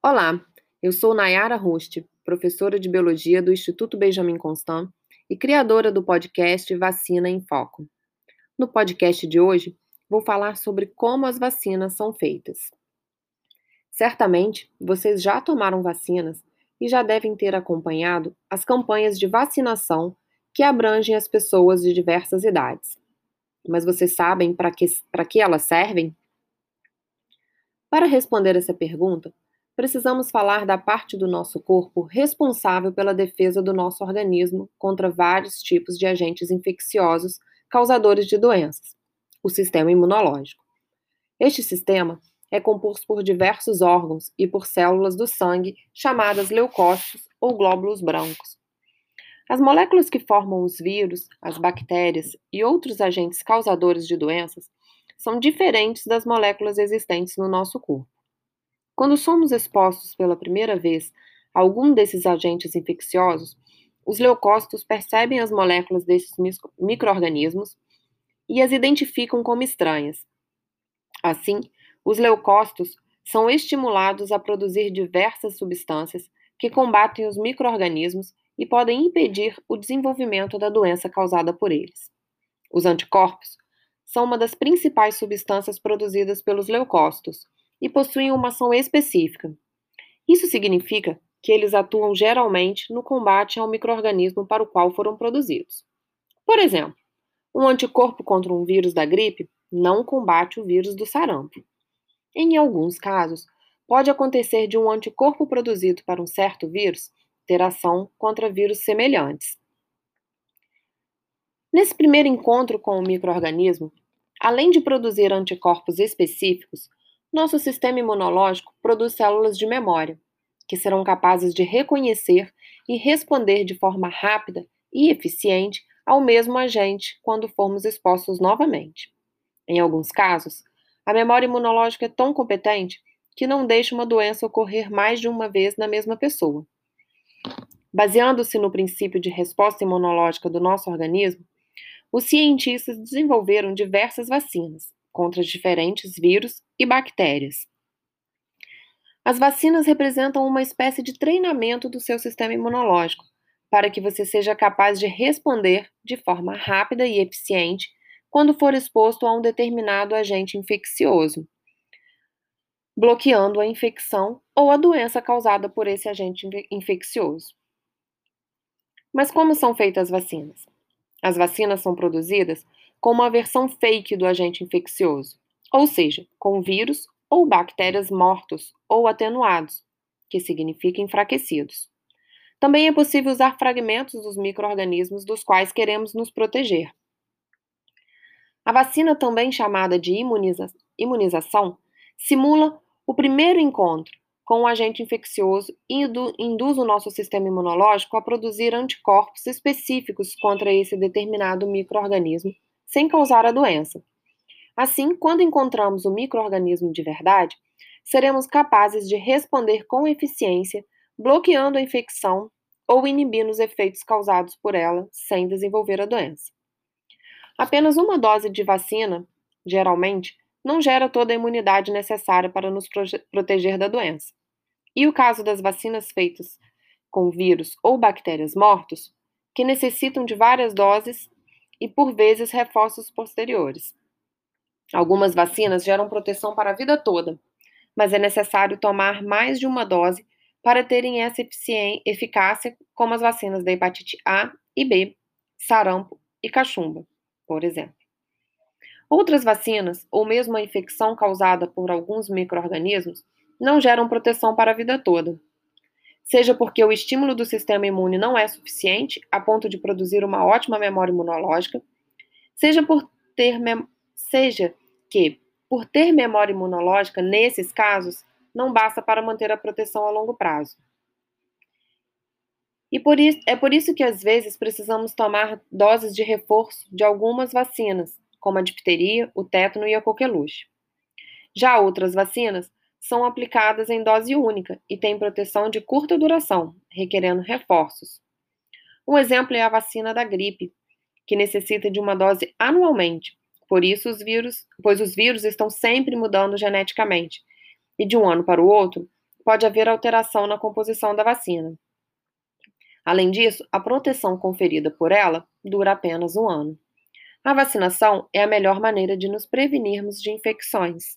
Olá, eu sou Nayara Rust, professora de Biologia do Instituto Benjamin Constant e criadora do podcast Vacina em Foco. No podcast de hoje, vou falar sobre como as vacinas são feitas. Certamente, vocês já tomaram vacinas e já devem ter acompanhado as campanhas de vacinação que abrangem as pessoas de diversas idades. Mas vocês sabem para que, que elas servem? Para responder essa pergunta, precisamos falar da parte do nosso corpo responsável pela defesa do nosso organismo contra vários tipos de agentes infecciosos causadores de doenças, o sistema imunológico. Este sistema é composto por diversos órgãos e por células do sangue chamadas leucócitos ou glóbulos brancos. As moléculas que formam os vírus, as bactérias e outros agentes causadores de doenças são diferentes das moléculas existentes no nosso corpo. Quando somos expostos pela primeira vez a algum desses agentes infecciosos, os leucócitos percebem as moléculas desses microorganismos e as identificam como estranhas. Assim, os leucócitos são estimulados a produzir diversas substâncias que combatem os microorganismos e podem impedir o desenvolvimento da doença causada por eles. Os anticorpos são uma das principais substâncias produzidas pelos leucócitos e possuem uma ação específica. Isso significa que eles atuam geralmente no combate ao microorganismo para o qual foram produzidos. Por exemplo, um anticorpo contra um vírus da gripe não combate o vírus do sarampo. Em alguns casos, pode acontecer de um anticorpo produzido para um certo vírus ter ação contra vírus semelhantes. Nesse primeiro encontro com o microorganismo, além de produzir anticorpos específicos, nosso sistema imunológico produz células de memória, que serão capazes de reconhecer e responder de forma rápida e eficiente ao mesmo agente quando formos expostos novamente. Em alguns casos, a memória imunológica é tão competente que não deixa uma doença ocorrer mais de uma vez na mesma pessoa. Baseando-se no princípio de resposta imunológica do nosso organismo, os cientistas desenvolveram diversas vacinas, contra diferentes vírus e bactérias. As vacinas representam uma espécie de treinamento do seu sistema imunológico, para que você seja capaz de responder de forma rápida e eficiente quando for exposto a um determinado agente infeccioso, bloqueando a infecção ou a doença causada por esse agente infeccioso. Mas como são feitas as vacinas? As vacinas são produzidas com uma versão fake do agente infeccioso, ou seja, com vírus ou bactérias mortos ou atenuados, que significa enfraquecidos. Também é possível usar fragmentos dos microorganismos dos quais queremos nos proteger. A vacina, também chamada de imuniza imunização, simula o primeiro encontro com o agente infeccioso e induz o nosso sistema imunológico a produzir anticorpos específicos contra esse determinado microorganismo sem causar a doença. Assim, quando encontramos o microorganismo de verdade, seremos capazes de responder com eficiência, bloqueando a infecção ou inibindo os efeitos causados por ela sem desenvolver a doença. Apenas uma dose de vacina, geralmente, não gera toda a imunidade necessária para nos proteger da doença. E o caso das vacinas feitas com vírus ou bactérias mortos, que necessitam de várias doses e, por vezes, reforços posteriores. Algumas vacinas geram proteção para a vida toda, mas é necessário tomar mais de uma dose para terem essa eficácia, como as vacinas da hepatite A e B, sarampo e cachumba, por exemplo. Outras vacinas, ou mesmo a infecção causada por alguns microorganismos, não geram proteção para a vida toda, seja porque o estímulo do sistema imune não é suficiente a ponto de produzir uma ótima memória imunológica, seja por ter seja que por ter memória imunológica nesses casos não basta para manter a proteção a longo prazo. E por isso, é por isso que às vezes precisamos tomar doses de reforço de algumas vacinas, como a difteria, o tétano e a coqueluche. Já outras vacinas são aplicadas em dose única e têm proteção de curta duração, requerendo reforços. Um exemplo é a vacina da gripe, que necessita de uma dose anualmente, por isso os vírus, pois os vírus estão sempre mudando geneticamente, e de um ano para o outro pode haver alteração na composição da vacina. Além disso, a proteção conferida por ela dura apenas um ano. A vacinação é a melhor maneira de nos prevenirmos de infecções.